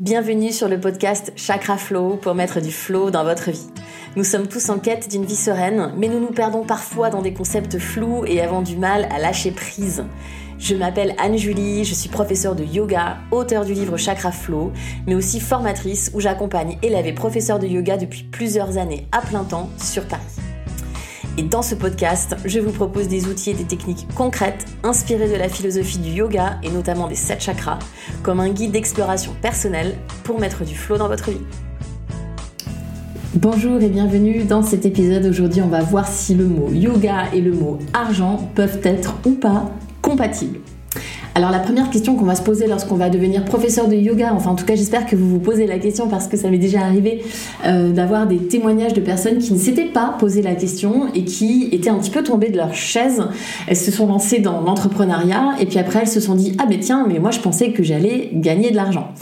Bienvenue sur le podcast Chakra Flow pour mettre du flow dans votre vie. Nous sommes tous en quête d'une vie sereine, mais nous nous perdons parfois dans des concepts flous et avons du mal à lâcher prise. Je m'appelle Anne-Julie, je suis professeure de yoga, auteure du livre Chakra Flow, mais aussi formatrice où j'accompagne élèves et professeurs de yoga depuis plusieurs années à plein temps sur Paris. Et dans ce podcast, je vous propose des outils et des techniques concrètes inspirées de la philosophie du yoga et notamment des sept chakras, comme un guide d'exploration personnelle pour mettre du flow dans votre vie. Bonjour et bienvenue dans cet épisode. Aujourd'hui, on va voir si le mot yoga et le mot argent peuvent être ou pas compatibles. Alors la première question qu'on va se poser lorsqu'on va devenir professeur de yoga, enfin en tout cas j'espère que vous vous posez la question parce que ça m'est déjà arrivé euh, d'avoir des témoignages de personnes qui ne s'étaient pas posé la question et qui étaient un petit peu tombées de leur chaise. Elles se sont lancées dans l'entrepreneuriat et puis après elles se sont dit ah mais tiens mais moi je pensais que j'allais gagner de l'argent.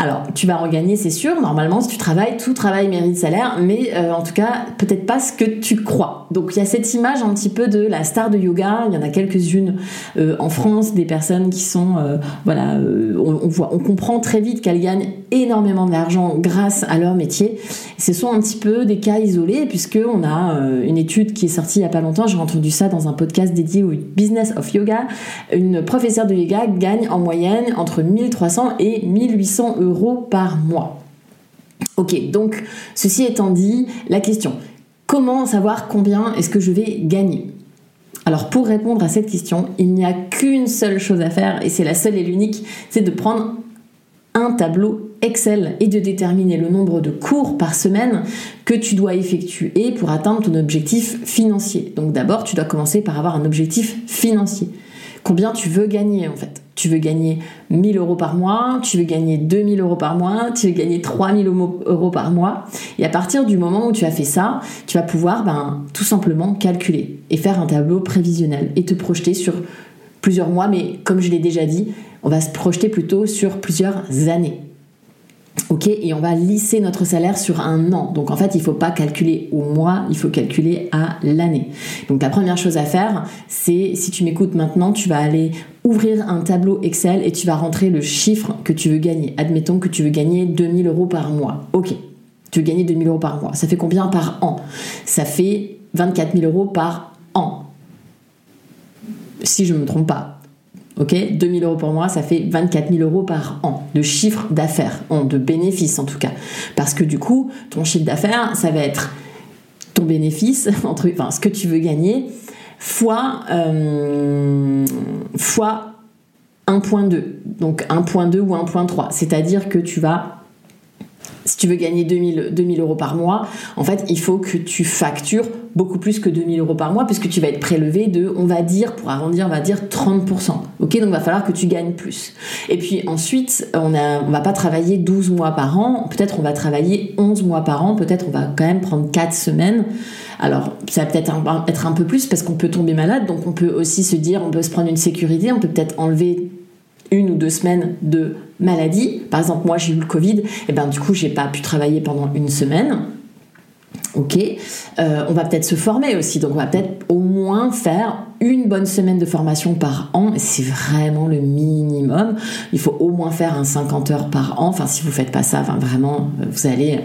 Alors, tu vas en gagner, c'est sûr. Normalement, si tu travailles, tout travail mérite salaire, mais euh, en tout cas, peut-être pas ce que tu crois. Donc, il y a cette image un petit peu de la star de yoga. Il y en a quelques-unes euh, en France, des personnes qui sont, euh, voilà, on comprend très vite qu'elles gagnent énormément d'argent grâce à leur métier. Ce sont un petit peu des cas isolés, puisque on a une étude qui est sortie il y a pas longtemps. J'ai entendu ça dans un podcast dédié au business of yoga. Une professeure de yoga gagne en moyenne entre 1300 et 1800 euros par mois. Ok, donc ceci étant dit, la question, comment savoir combien est-ce que je vais gagner? Alors pour répondre à cette question, il n'y a qu'une seule chose à faire, et c'est la seule et l'unique, c'est de prendre un tableau Excel et de déterminer le nombre de cours par semaine que tu dois effectuer pour atteindre ton objectif financier. Donc d'abord, tu dois commencer par avoir un objectif financier. Combien tu veux gagner en fait? Tu veux gagner 1000 euros par mois, tu veux gagner 2000 euros par mois, tu veux gagner 3000 euros par mois. Et à partir du moment où tu as fait ça, tu vas pouvoir ben, tout simplement calculer et faire un tableau prévisionnel et te projeter sur plusieurs mois, mais comme je l'ai déjà dit, on va se projeter plutôt sur plusieurs années. Ok, et on va lisser notre salaire sur un an. Donc en fait, il ne faut pas calculer au mois, il faut calculer à l'année. Donc la première chose à faire, c'est si tu m'écoutes maintenant, tu vas aller ouvrir un tableau Excel et tu vas rentrer le chiffre que tu veux gagner. Admettons que tu veux gagner 2000 euros par mois. Ok, tu veux gagner 2000 euros par mois. Ça fait combien par an? Ça fait 24 000 euros par an. Si je ne me trompe pas. Ok 2000 euros par mois, ça fait 24 000 euros par an de chiffre d'affaires, de bénéfices en tout cas. Parce que du coup, ton chiffre d'affaires, ça va être ton bénéfice, entre, enfin ce que tu veux gagner, fois, euh, fois 1.2. Donc 1.2 ou 1.3. C'est-à-dire que tu vas tu veux gagner 2000, 2000 euros par mois, en fait, il faut que tu factures beaucoup plus que 2000 euros par mois, puisque tu vas être prélevé de, on va dire, pour arrondir, on va dire 30%. Ok, donc il va falloir que tu gagnes plus. Et puis ensuite, on a, on va pas travailler 12 mois par an, peut-être on va travailler 11 mois par an, peut-être on va quand même prendre 4 semaines. Alors, ça va peut-être être un peu plus parce qu'on peut tomber malade, donc on peut aussi se dire, on peut se prendre une sécurité, on peut peut-être enlever une ou deux semaines de maladie. Par exemple, moi j'ai eu le Covid, et ben du coup j'ai pas pu travailler pendant une semaine. Ok, euh, on va peut-être se former aussi, donc on va peut-être au moins faire une bonne semaine de formation par an, c'est vraiment le minimum. Il faut au moins faire un 50 heures par an. Enfin, si vous faites pas ça, enfin, vraiment, vous allez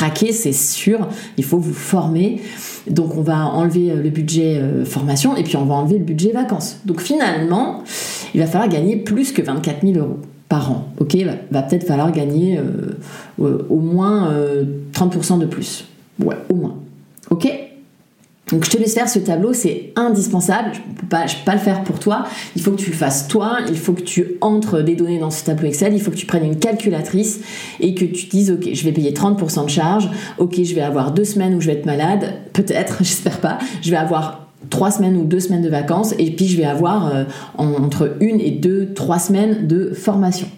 craquer, c'est sûr. Il faut vous former. Donc on va enlever euh, le budget euh, formation et puis on va enlever le budget vacances. Donc finalement, il va falloir gagner plus que 24 000 euros par an. Ok, va, peut-être falloir gagner euh, au moins 30% de plus. Ouais, au moins. Ok? Donc je te laisse faire ce tableau, c'est indispensable. Je ne peux, pas, le faire pour toi. Il faut que tu le fasses toi. Il faut que tu entres des données dans ce tableau Excel. Il faut que tu prennes une calculatrice et que tu te dises ok, je vais payer 30% de charge. Ok, je vais avoir deux semaines où je vais être malade. Peut-être, j'espère pas. Je vais avoir trois semaines ou deux semaines de vacances et puis je vais avoir euh, entre une et deux, trois semaines de formation.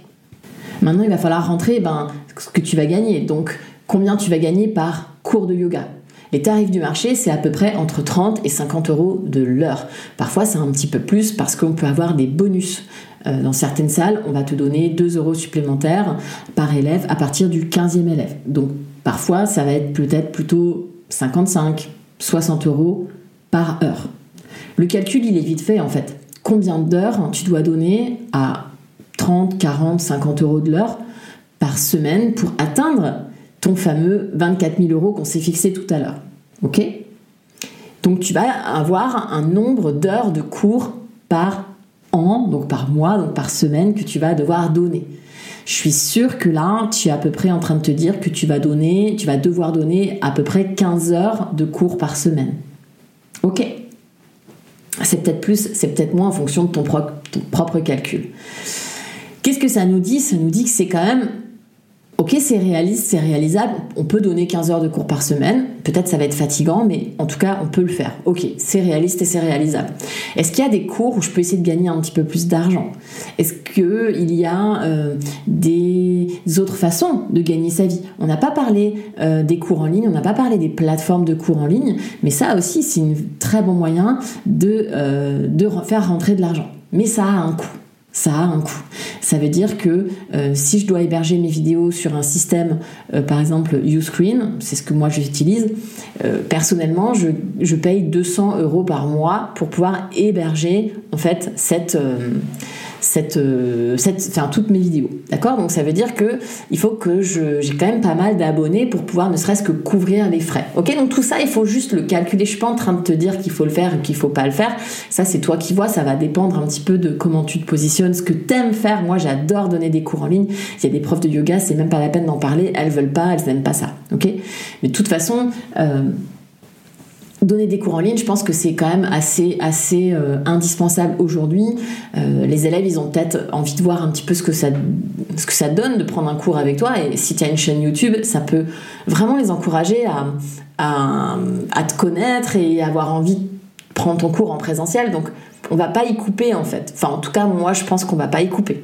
Maintenant, il va falloir rentrer ben, ce que tu vas gagner. Donc, combien tu vas gagner par cours de yoga? Les tarifs du marché, c'est à peu près entre 30 et 50 euros de l'heure. Parfois, c'est un petit peu plus parce qu'on peut avoir des bonus. Euh, dans certaines salles, on va te donner 2 euros supplémentaires par élève à partir du 15e élève. Donc, parfois, ça va être peut-être plutôt 55, 60 euros par heure. Le calcul, il est vite fait en fait. Combien d'heures tu dois donner à 30, 40, 50 euros de l'heure par semaine pour atteindre ton fameux 24 000 euros qu'on s'est fixé tout à l'heure. Ok? Donc tu vas avoir un nombre d'heures de cours par an, donc par mois, donc par semaine que tu vas devoir donner. Je suis sûre que là, tu es à peu près en train de te dire que tu vas donner, tu vas devoir donner à peu près 15 heures de cours par semaine. Ok? C'est peut-être plus, c'est peut-être moins en fonction de ton, ton propre calcul. Qu'est-ce que ça nous dit? Ça nous dit que c'est quand même Ok, c'est réaliste, c'est réalisable. On peut donner 15 heures de cours par semaine. Peut-être ça va être fatigant, mais en tout cas, on peut le faire. Ok, c'est réaliste et c'est réalisable. Est-ce qu'il y a des cours où je peux essayer de gagner un petit peu plus d'argent? Est-ce qu'il y a euh, des autres façons de gagner sa vie? On n'a pas parlé euh, des cours en ligne, on n'a pas parlé des plateformes de cours en ligne, mais ça aussi, c'est un très bon moyen de, euh, de faire rentrer de l'argent. Mais ça a un coût ça a un coût. Ça veut dire que euh, si je dois héberger mes vidéos sur un système, euh, par exemple Uscreen, c'est ce que moi j'utilise, euh, personnellement, je, je, paye 200 euros par mois pour pouvoir héberger en fait cette cette, euh, toutes mes vidéos. D'accord? Donc ça veut dire que il faut que j'ai quand même pas mal d'abonnés pour pouvoir ne serait-ce que couvrir les frais. Ok? Donc tout ça, il faut juste le calculer. Je suis pas en train de te dire qu'il faut le faire et qu'il faut pas le faire. Ça, c'est toi qui vois. Ça va dépendre un petit peu de comment tu te positionnes, ce que t'aimes faire. Moi, j'adore donner des cours en ligne. Il y a des profs de yoga, c'est même pas la peine d'en parler. Elles veulent pas, elles n'aiment pas ça. Ok? Mais de toute façon. Euh, donner des cours en ligne, je pense que c'est quand même assez, euh, indispensable aujourd'hui. Euh, les élèves, ils ont peut-être envie de voir un petit peu ce que, ça, donne de prendre un cours avec toi. Et si tu as une chaîne YouTube, ça peut vraiment les encourager à, te connaître et avoir envie de prendre ton cours en présentiel. Donc, on va pas y couper en fait. Enfin, en tout cas, moi, je pense qu'on va pas y couper.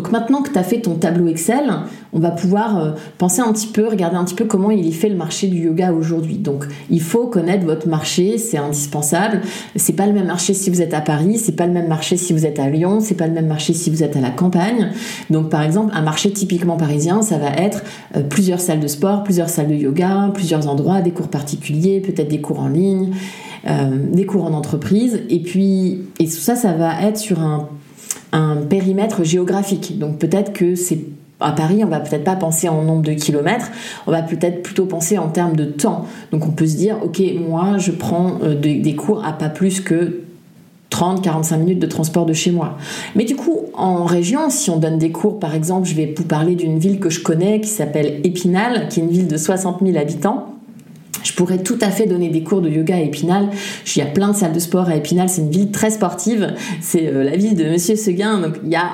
Donc maintenant que tu as fait ton tableau Excel, on va pouvoir euh, penser un petit peu, regarder un petit peu comment il est fait le marché du yoga aujourd'hui. Donc il faut connaître votre marché, c'est indispensable. C'est pas le même marché si vous êtes à Paris, c'est pas le même marché si vous êtes à Lyon, c'est pas le même marché si vous êtes à la campagne. Donc par exemple, un marché typiquement parisien, ça va être euh, plusieurs salles de sport, plusieurs salles de yoga, plusieurs endroits, des cours particuliers, peut-être des cours en ligne. Euh, des cours en entreprise et puis et tout ça ça va être sur un un périmètre géographique. Donc peut-être que c'est à Paris, on va peut-être pas penser en nombre de kilomètres, on va peut-être plutôt penser en termes de temps. Donc on peut se dire, ok, moi je prends euh, des, cours à pas plus que 30-45 minutes de transport de chez moi. Mais du coup, en région, si on donne des cours, par exemple, je vais vous parler d'une ville que je connais qui s'appelle Épinal, qui est une ville de 60 000 habitants. Je pourrais tout à fait donner des cours de yoga à Épinal. Il y a plein de salles de sport à Épinal. C'est une ville très sportive. C'est euh, la ville de Monsieur Seguin. Donc il y a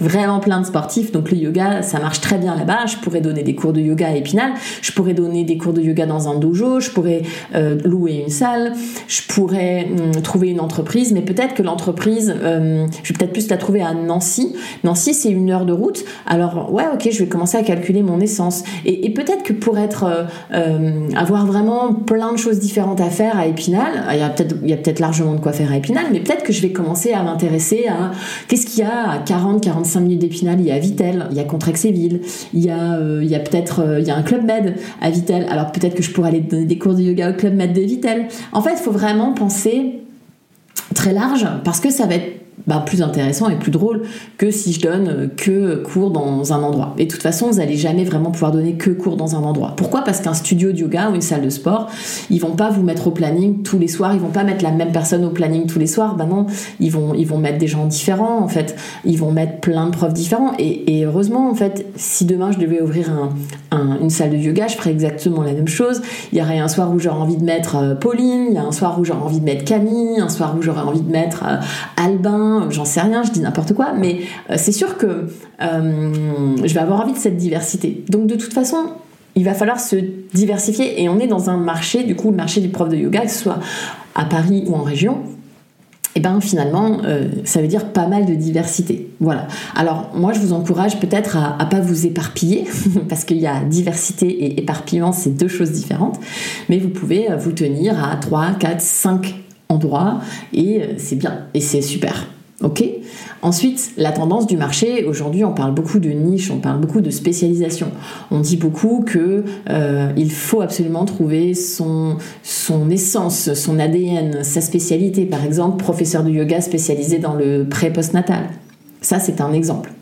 vraiment plein de sportifs, donc le yoga, ça marche très bien là-bas. Je pourrais donner des cours de yoga à Épinal, je pourrais donner des cours de yoga dans un dojo, je pourrais euh, louer une salle, je pourrais hum, trouver une entreprise, mais peut-être que l'entreprise, euh, je vais peut-être plus la trouver à Nancy. Nancy, c'est une heure de route. Alors ouais, ok, je vais commencer à calculer mon essence. Et, peut-être que pour être, euh, avoir vraiment plein de choses différentes à faire à Épinal, il y a peut-être, il y a peut-être largement de quoi faire à Épinal, mais peut-être que je vais commencer à m'intéresser à qu'est-ce qu'il y a à 40, 40 5 minutes d'Épinal, il y a Vitel, il y a Contrexéville, il y a, euh, peut-être euh, y a un club med à Vitel. Alors peut-être que je pourrais aller donner des cours de yoga au club med de Vitel. En fait, il faut vraiment penser très large parce que ça va être bah, plus intéressant et plus drôle que si je donne que cours dans un endroit. Et de toute façon, vous n'allez jamais vraiment pouvoir donner que cours dans un endroit. Pourquoi? Parce qu'un studio de yoga ou une salle de sport, ils vont pas vous mettre au planning tous les soirs, ils vont pas mettre la même personne au planning tous les soirs. Bah non, ils vont, ils vont mettre des gens différents en fait. Ils vont mettre plein de profs différents. Et, heureusement, en fait, si demain je devais ouvrir un, une salle de yoga, je ferais exactement la même chose. Il y aurait un soir où j'aurais envie de mettre euh, Pauline, il y a un soir où j'aurais envie de mettre Camille, un soir où j'aurais envie de mettre euh, J'en sais rien, je dis n'importe quoi, mais euh, c'est sûr que euh, je vais avoir envie de cette diversité. Donc de toute façon, il va falloir se diversifier et on est dans un marché, du coup le marché du prof de yoga, que ce soit à Paris ou en région, et eh ben finalement, euh, ça veut dire pas mal de diversité. Voilà. Alors moi, je vous encourage peut-être à, à pas vous éparpiller, parce qu'il y a diversité et éparpillement, c'est deux choses différentes. Mais vous pouvez vous tenir à 3, 4, 5 endroits et c'est bien et c'est super. Ok? Ensuite, la tendance du marché, aujourd'hui on parle beaucoup de niche, on parle beaucoup de spécialisation. On dit beaucoup que euh, il faut absolument trouver son, son essence, son ADN, sa spécialité. Par exemple, professeur de yoga spécialisé dans le pré-postnatal. Ça, c'est un exemple.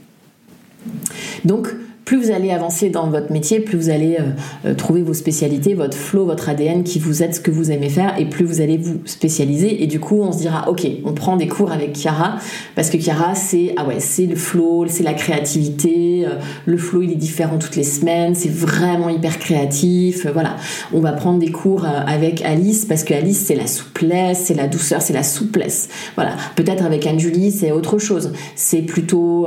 Donc, plus vous allez avancer dans votre métier, plus vous allez euh, euh, trouver vos spécialités, votre flow, votre ADN qui vous aide ce que vous aimez faire, et plus vous allez vous spécialiser. Et du coup, on se dira, ok, on prend des cours avec Chiara, parce que Chiara, c'est ah ouais, c'est le flow, c'est la créativité. Euh, le flow, il est différent toutes les semaines, c'est vraiment hyper créatif. voilà, on va prendre des cours avec Alice, parce que Alice, c'est la souplesse, c'est la douceur, c'est la souplesse. Voilà, peut-être avec Anne-Julie, c'est autre chose. C'est plutôt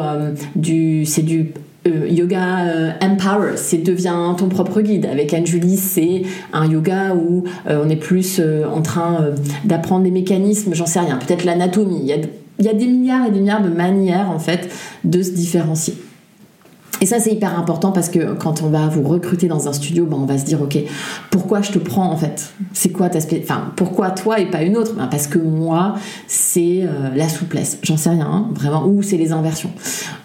du, c'est du euh, yoga euh, Empower, c'est deviens ton propre guide. Avec Anne-Julie, c'est un yoga où euh, on est plus en train d'apprendre des mécanismes, j'en sais rien, peut-être l'anatomie. Il y, a, il y a des milliards et des milliards de manières en fait de se différencier. Et ça, c'est hyper important parce que quand on va vous recruter dans un studio, ben, on va se dire, OK, pourquoi je te prends en fait? C'est quoi ta Enfin, pourquoi toi et pas une autre? Ben, Parce que moi, c'est euh, la souplesse. J'en sais rien, hein, vraiment. Ou c'est les inversions.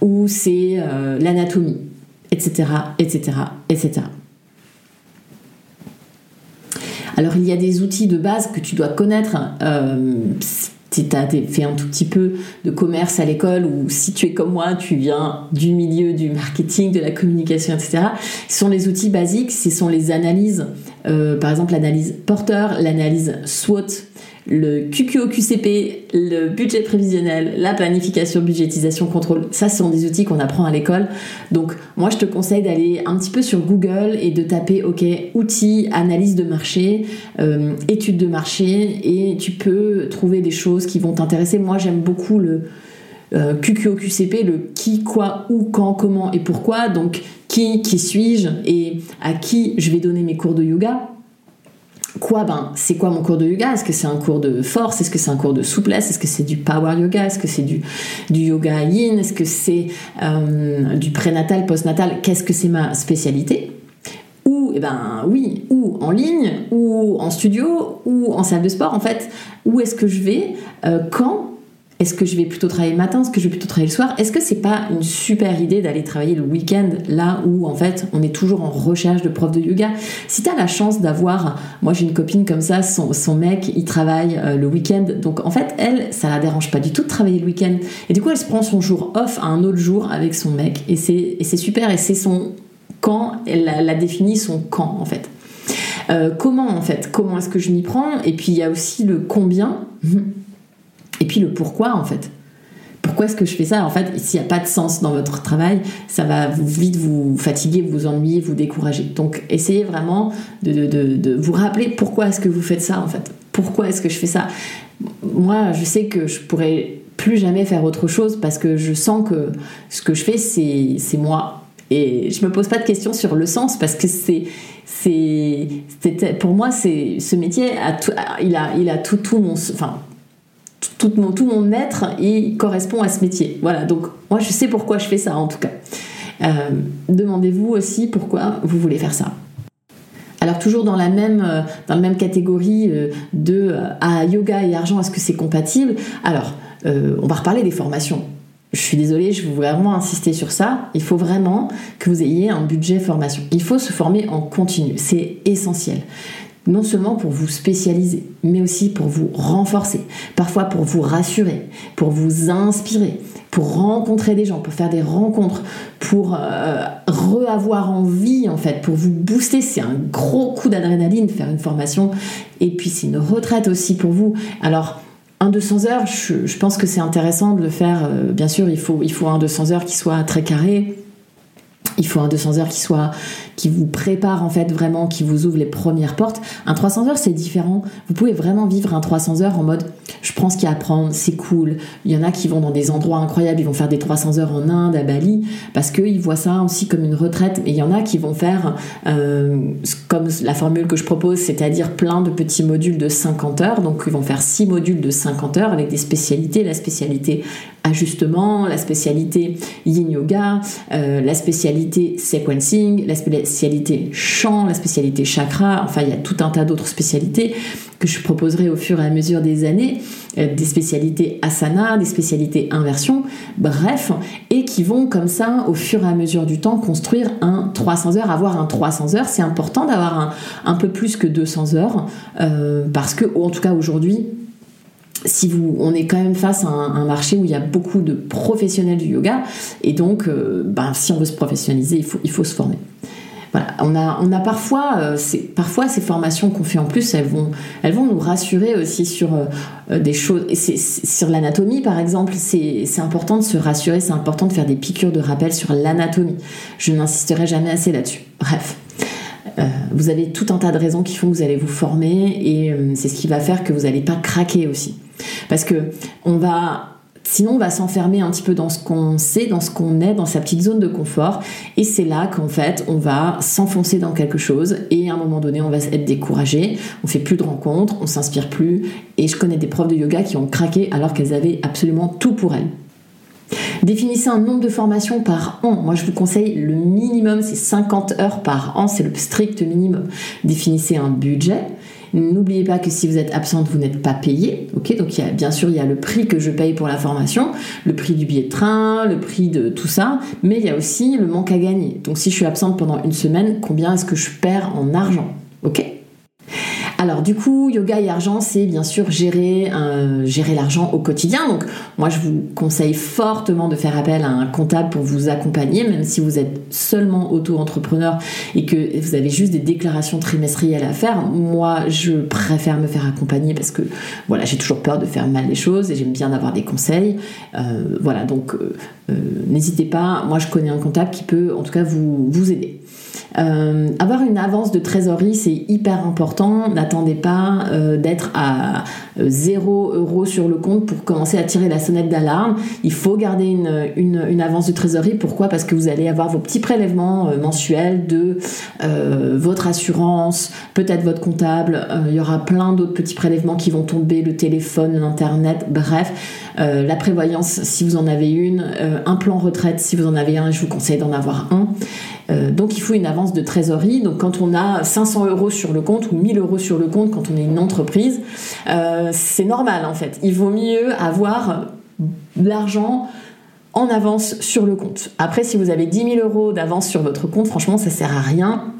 Ou c'est euh, l'anatomie, etc., etc., etc. Alors, il y a des outils de base que tu dois connaître. Euh, si tu as fait un tout petit peu de commerce à l'école ou si tu es comme moi, tu viens du milieu du marketing, de la communication, etc., ce sont les outils basiques, ce sont les analyses, euh, par exemple l'analyse porteur, l'analyse SWOT, le QQO-QCP, le budget prévisionnel, la planification, budgétisation, contrôle, ça sont des outils qu'on apprend à l'école. Donc moi je te conseille d'aller un petit peu sur Google et de taper OK, outils, analyse de marché, euh, études de marché et tu peux trouver des choses qui vont t'intéresser. Moi j'aime beaucoup le euh, le qui, quoi, où, quand, comment et pourquoi. Donc qui, qui suis-je et à qui je vais donner mes cours de yoga quoi ben c'est quoi mon cours de yoga? Est-ce que c'est un cours de force? Est-ce que c'est un cours de souplesse? Est-ce que c'est du power yoga? Est-ce que c'est du, yoga yin? Est-ce que c'est euh, du prénatal postnatal? Qu'est-ce que c'est ma spécialité? Ou eh ben oui ou en ligne ou en studio ou en salle de sport en fait. Où est-ce que je vais euh, quand est-ce que je vais plutôt travailler le matin? Est-ce que je vais plutôt travailler le soir? Est-ce que c'est pas une super idée d'aller travailler le week-end là où en fait on est toujours en recherche de prof de yoga? Si tu as la chance d'avoir, moi j'ai une copine comme ça, son, mec il travaille euh, le week-end, donc en fait elle ça la dérange pas du tout de travailler le week-end. Et du coup elle se prend son jour off à un autre jour avec son mec. Et c'est super. Et c'est son quand. Elle a, défini son quand en fait. Euh, comment en fait? Comment est-ce que je m'y prends? Et puis il y a aussi le combien. Et puis le pourquoi en fait. Pourquoi est-ce que je fais ça? En fait, s'il n'y a pas de sens dans votre travail, ça va vite vous fatiguer, vous ennuyer, vous décourager. Donc essayez vraiment de, de, de, vous rappeler pourquoi est-ce que vous faites ça en fait. Pourquoi est-ce que je fais ça? Moi, je sais que je pourrais plus jamais faire autre chose parce que je sens que ce que je fais, c'est moi. Et je me pose pas de questions sur le sens parce que c'est pour moi ce métier a tout, il a il a tout tout mon enfin tout mon, tout mon être il correspond à ce métier. Voilà, donc moi je sais pourquoi je fais ça en tout cas. Euh, demandez-vous aussi pourquoi vous voulez faire ça. Alors toujours dans la même, euh, catégorie euh, de à yoga et argent, est-ce que c'est compatible? Alors, on va reparler des formations. Je suis désolée, je veux vraiment insister sur ça. Il faut vraiment que vous ayez un budget formation. Il faut se former en continu, c'est essentiel non seulement pour vous spécialiser, mais aussi pour vous renforcer, parfois pour vous rassurer, pour vous inspirer, pour rencontrer des gens, pour faire des rencontres, pour euh, re-avoir envie en fait, pour vous booster. C'est un gros coup d'adrénaline faire une formation et puis c'est une retraite aussi pour vous. Alors un 200 heures, je, pense que c'est intéressant de le faire. Euh, bien sûr, il faut, il faut un 200 heures qui soit très carré. Il faut un 200 heures qui soit qui vous prépare en fait vraiment, qui vous ouvre les premières portes. Un 300 heures, c'est différent. Vous pouvez vraiment vivre un 300 heures en mode je prends ce qu'il y a à prendre, c'est cool. Il y en a qui vont dans des endroits incroyables, ils vont faire des 300 heures en Inde, à Bali, parce qu'ils voient ça aussi comme une retraite. Et il y en a qui vont faire euh, comme la formule que je propose, c'est-à-dire plein de petits modules de 50 heures. Donc ils vont faire 6 modules de 50 heures avec des spécialités. La spécialité ajustement, la spécialité yin yoga, euh, la spécialité sequencing, la spécialité chant, la spécialité chakra, enfin il y a tout un tas d'autres spécialités que je proposerai au fur et à mesure des années, euh, des spécialités asana, des spécialités inversion, bref, et qui vont comme ça au fur et à mesure du temps construire un 300 heures. Avoir un 300 heures, c'est important d'avoir un, un, peu plus que 200 heures, euh, parce que, en tout cas aujourd'hui, si vous, on est quand même face à un, marché où il y a beaucoup de professionnels du yoga, et donc, ben, si on veut se professionnaliser, il faut, il faut se former. Voilà, on a, on a parfois, parfois ces formations qu'on fait en plus, elles vont, elles vont nous rassurer aussi sur des choses. Sur l'anatomie, par exemple, c'est important de se rassurer, c'est important de faire des piqûres de rappel sur l'anatomie. Je n'insisterai jamais assez là-dessus. Bref. Euh, vous avez tout un tas de raisons qui font que vous allez vous former et euh, c'est ce qui va faire que vous n'allez pas craquer aussi. Parce que on va Sinon, on va s'enfermer un petit peu dans ce qu'on sait, dans ce qu'on est, dans sa petite zone de confort. Et c'est là qu'en fait, on va s'enfoncer dans quelque chose. Et à un moment donné, on va être découragé. On fait plus de rencontres, on s'inspire plus. Et je connais des profs de yoga qui ont craqué alors qu'elles avaient absolument tout pour elles. Définissez un nombre de formations par an. Moi, je vous conseille le minimum, c'est 50 heures par an, c'est le strict minimum. Définissez un budget. N'oubliez pas que si vous êtes absente, vous n'êtes pas payé. Donc bien sûr il y a le prix que je paye pour la formation, le prix du billet de train, le prix de tout ça, mais il y a aussi le manque à gagner. Donc si je suis absente pendant une semaine, combien est-ce que je perds en argent? Ok? Alors du coup, yoga et argent, c'est bien sûr gérer, euh, gérer l'argent au quotidien. Donc moi, je vous conseille fortement de faire appel à un comptable pour vous accompagner, même si vous êtes seulement auto-entrepreneur et que vous avez juste des déclarations trimestrielles à faire. Moi, je préfère me faire accompagner parce que voilà, j'ai toujours peur de faire mal les choses et j'aime bien avoir des conseils. Euh, voilà, donc euh, n'hésitez pas. Moi, je connais un comptable qui peut en tout cas vous, aider. Avoir une avance de trésorerie, c'est hyper important. N'attendez pas euh, d'être à 0 euh, euros sur le compte pour commencer à tirer la sonnette d'alarme. Il faut garder une, une, avance de trésorerie. Pourquoi? Parce que vous allez avoir vos petits prélèvements mensuels de votre assurance, peut-être votre comptable. il y aura plein d'autres petits prélèvements qui vont tomber, le téléphone, l'internet, bref. La prévoyance si vous en avez une, un plan retraite si vous en avez un, je vous conseille d'en avoir un. Euh, donc il faut une avance de trésorerie. Donc quand on a 500 euros sur le compte ou 1000 euros sur le compte quand on est une entreprise, euh, c'est normal en fait. Il vaut mieux avoir l'argent en avance sur le compte. Après, si vous avez 10 000 euros d'avance sur votre compte, franchement, ça sert à rien.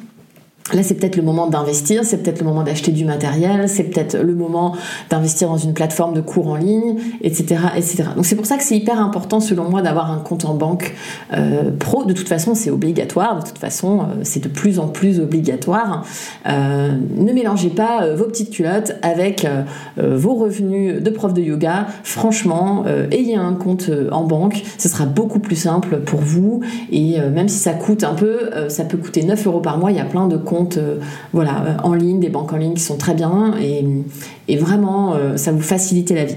Là, c'est peut-être le moment d'investir, c'est peut-être le moment d'acheter du matériel, c'est peut-être le moment d'investir dans une plateforme de cours en ligne, etc., etc. Donc c'est pour ça que c'est hyper important, selon moi, d'avoir un compte en banque euh, pro. De toute façon, c'est obligatoire. De toute façon, euh, c'est de plus en plus obligatoire. Euh, ne mélangez pas vos petites culottes avec vos revenus de prof de yoga. Franchement, ayez un compte en banque. Ce sera beaucoup plus simple pour vous. Et même si ça coûte un peu, ça peut coûter 9 euros par mois. Il y a plein de comptes euh, voilà, euh, en ligne, des banques en ligne qui sont très bien et, vraiment euh, ça vous facilite la vie.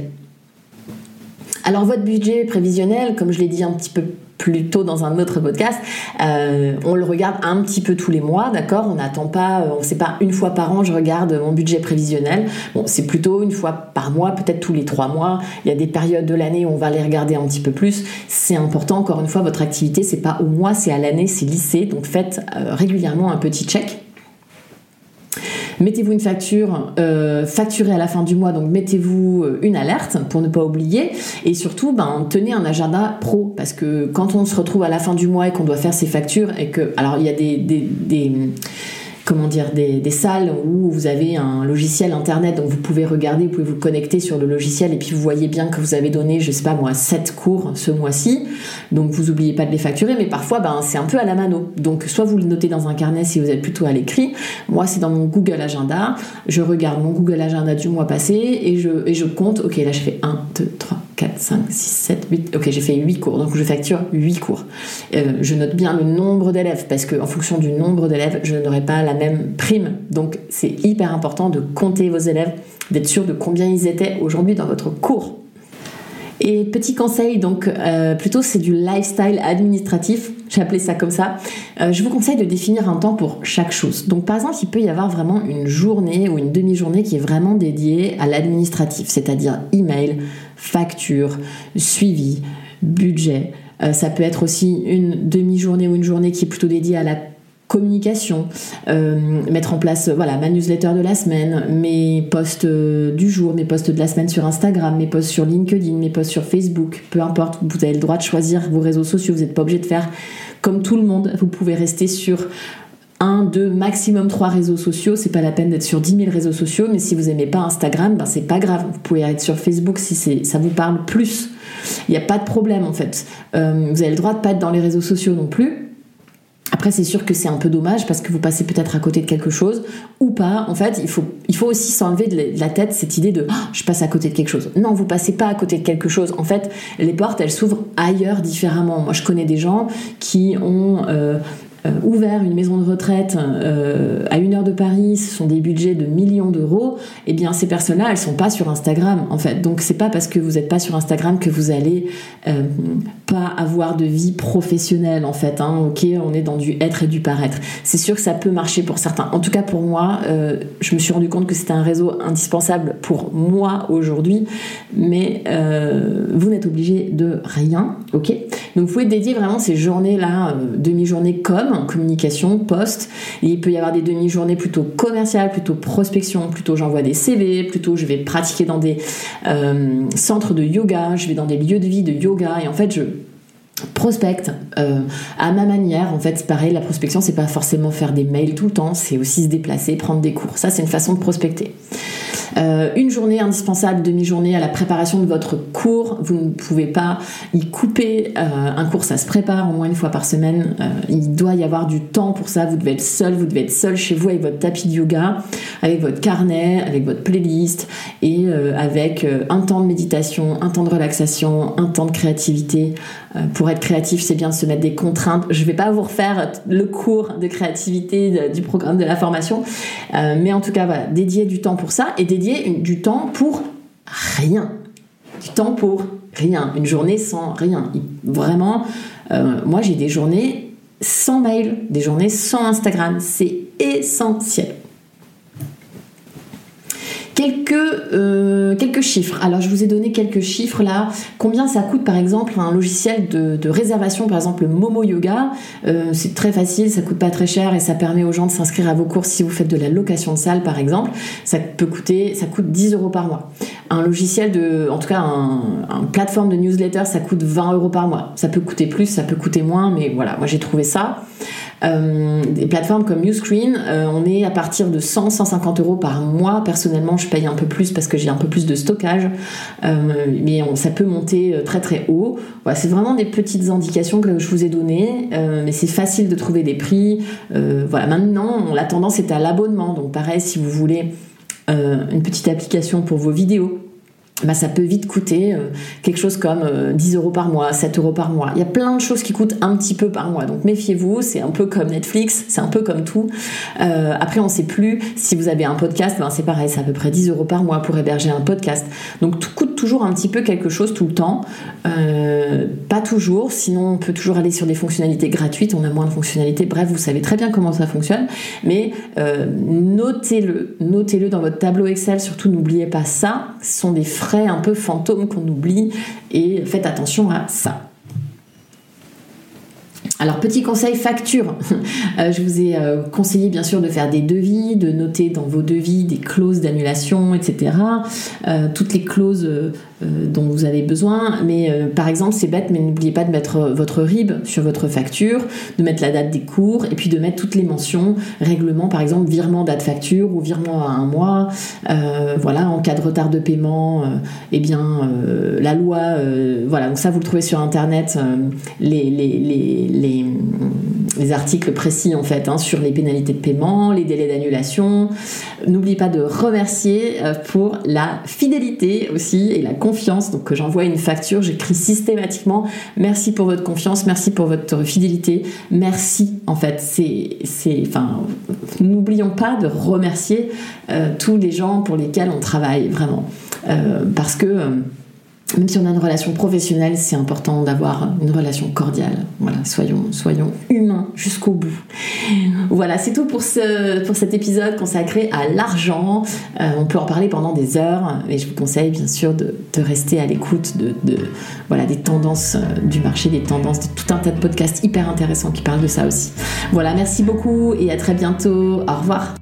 Alors votre budget prévisionnel, comme je l'ai dit un petit peu plus tôt dans un autre podcast, on le regarde un petit peu tous les mois, d'accord? On n'attend pas, on sait pas une fois par an, je regarde mon budget prévisionnel. Bon, c'est plutôt une fois par mois, peut-être tous les trois mois. Il y a des périodes de l'année où on va les regarder un petit peu plus. C'est important, encore une fois, votre activité, c'est pas au mois, c'est à l'année, c'est lycée. Donc faites régulièrement un petit check. Mettez-vous une facture, euh, facturez à la fin du mois, donc mettez-vous euh, une alerte pour ne pas oublier. Et surtout, ben, tenez un agenda pro, parce que quand on se retrouve à la fin du mois et qu'on doit faire ses factures, et que, alors il y a des, des comment dire, des, salles où vous avez un logiciel internet, donc vous pouvez regarder, vous pouvez vous connecter sur le logiciel et puis vous voyez bien que vous avez donné, je sais pas moi, 7 cours ce mois-ci, donc vous n'oubliez pas de les facturer, mais parfois ben, c'est un peu à la mano. Donc soit vous le notez dans un carnet si vous êtes plutôt à l'écrit, moi c'est dans mon Google Agenda, je regarde mon Google Agenda du mois passé et je, et je compte, ok là je fais 1, 2, 3, 4, 5, 6, 7, 8, ok j'ai fait 8 cours, donc je facture 8 cours. Euh, je note bien le nombre d'élèves parce qu'en fonction du nombre d'élèves, je n'aurai pas la même prime. Donc c'est hyper important de compter vos élèves, d'être sûr de combien ils étaient aujourd'hui dans votre cours. Et petit conseil, donc euh, plutôt c'est du lifestyle administratif, j'ai appelé ça comme ça. Euh, je vous conseille de définir un temps pour chaque chose. Donc par exemple, il peut y avoir vraiment une journée ou une demi-journée qui est vraiment dédiée à l'administratif, c'est-à-dire email, facture, suivi, budget. Euh, ça peut être aussi une demi-journée ou une journée qui est plutôt dédiée à la communication, euh, mettre en place voilà ma newsletter de la semaine, mes posts euh, du jour, mes posts de la semaine sur Instagram, mes posts sur LinkedIn, mes posts sur Facebook, peu importe, vous avez le droit de choisir vos réseaux sociaux, vous n'êtes pas obligé de faire comme tout le monde, vous pouvez rester sur un, deux, maximum trois réseaux sociaux. C'est pas la peine d'être sur 10 000 réseaux sociaux, mais si vous aimez pas Instagram, ben c'est pas grave. Vous pouvez être sur Facebook si ça vous parle plus. Il n'y a pas de problème en fait. Euh, vous avez le droit de pas être dans les réseaux sociaux non plus. Après, c'est sûr que c'est un peu dommage parce que vous passez peut-être à côté de quelque chose ou pas. En fait, il faut, aussi s'enlever de la tête cette idée de ah, je passe à côté de quelque chose. Non, vous passez pas à côté de quelque chose. En fait, les portes, elles s'ouvrent ailleurs différemment. Moi, je connais des gens qui ont euh, ouvert une maison de retraite euh, à une heure de Paris, ce sont des budgets de millions d'euros, eh bien ces personnes-là, elles sont pas sur Instagram en fait. Donc c'est pas parce que vous n'êtes pas sur Instagram que vous allez euh, pas avoir de vie professionnelle en fait. Hein. Ok, on est dans du être et du paraître. C'est sûr que ça peut marcher pour certains. En tout cas pour moi, je me suis rendu compte que c'était un réseau indispensable pour moi aujourd'hui, mais vous n'êtes obligé de rien. Ok, donc vous pouvez dédier vraiment ces journées-là, demi-journée comme communication, poste. il peut y avoir des demi-journées plutôt commerciales, plutôt prospection, plutôt j'envoie des CV, plutôt je vais pratiquer dans des euh, centres de yoga, je vais dans des lieux de vie de yoga. Et en fait je prospecte euh, à ma manière. En fait pareil la prospection c'est pas forcément faire des mails tout le temps c'est aussi se déplacer prendre des cours. Ça c'est une façon de prospecter euh, une journée indispensable, demi-journée à la préparation de votre cours. Vous ne pouvez pas y couper. Euh, un cours, ça se prépare au moins une fois par semaine. Euh, il doit y avoir du temps pour ça. Vous devez être seul, vous devez être seul chez vous avec votre tapis de yoga, avec votre carnet, avec votre playlist et avec un temps de méditation, un temps de relaxation, un temps de créativité. pour être créatif, c'est bien de se mettre des contraintes. Je ne vais pas vous refaire le cours de créativité du programme de la formation, mais en tout cas, voilà, dédier du temps pour ça et dédier du temps pour rien. Du temps pour rien. Une journée sans rien. Vraiment, euh, moi j'ai des journées sans mail, des journées sans Instagram. C'est essentiel quelques, euh, quelques chiffres. Alors, je vous ai donné quelques chiffres là. Combien ça coûte, par exemple, un logiciel de, réservation, par exemple, Momo Yoga? Euh, C'est très facile, ça coûte pas très cher et ça permet aux gens de s'inscrire à vos cours si vous faites de la location de salle, par exemple. Ça peut coûter, ça coûte 10 euros par mois. Un logiciel de, en tout cas, un, un plateforme de newsletter, ça coûte 20 euros par mois. Ça peut coûter plus, ça peut coûter moins, mais voilà, moi j'ai trouvé ça. Euh, des plateformes comme Uscreen, euh, on est à partir de 100-150 euros par mois. Personnellement, je paye un peu plus parce que j'ai un peu plus de stockage, euh, mais ça peut monter très très haut. Voilà, c'est vraiment des petites indications que je vous ai données, mais c'est facile de trouver des prix. voilà, maintenant, la tendance est à l'abonnement. Donc pareil, si vous voulez une petite application pour vos vidéos, bah, ça peut vite coûter euh, quelque chose comme 10 euh, euros par mois, 7 euros par mois. Il y a plein de choses qui coûtent un petit peu par mois. Donc méfiez-vous, c'est un peu comme Netflix, c'est un peu comme tout. Euh, après, on ne sait plus si vous avez un podcast, ben, c'est pareil, c'est à peu près 10 euros par mois pour héberger un podcast. Donc tout coûte toujours un petit peu quelque chose tout le temps. pas toujours, sinon on peut toujours aller sur des fonctionnalités gratuites, on a moins de fonctionnalités. Bref, vous savez très bien comment ça fonctionne. Mais notez-le, notez-le dans votre tableau Excel. Surtout, n'oubliez pas ça. Ce sont des frais un peu fantôme qu'on oublie et faites attention à ça. Alors petit conseil facture, euh, je vous ai euh, conseillé bien sûr de faire des devis, de noter dans vos devis des clauses d'annulation, etc. Euh, toutes les clauses dont vous avez besoin. Mais par exemple, c'est bête, mais n'oubliez pas de mettre votre RIB sur votre facture, de mettre la date des cours et puis de mettre toutes les mentions, règlement par exemple, virement date facture ou virement à un mois. voilà, en cas de retard de paiement, eh bien la loi, voilà, donc ça vous le trouvez sur internet, les, articles précis en fait hein, sur les pénalités de paiement, les délais d'annulation. N'oubliez pas de remercier pour la fidélité aussi et la confiance donc que j'envoie une facture, j'écris systématiquement merci pour votre confiance, merci pour votre fidélité, merci en fait. C'est, enfin, n'oublions pas de remercier euh, tous les gens pour lesquels on travaille vraiment, euh, parce que euh, même si on a une relation professionnelle, c'est important d'avoir une relation cordiale. Voilà, soyons, soyons humains jusqu'au bout. Voilà, c'est tout pour, ce, pour cet épisode consacré à l'argent. Euh, on peut en parler pendant des heures, mais je vous conseille bien sûr de, de rester à l'écoute de, de, voilà, des tendances euh, du marché, des tendances, de tout un tas de podcasts hyper intéressants qui parlent de ça aussi. Voilà, merci beaucoup et à très bientôt. Au revoir.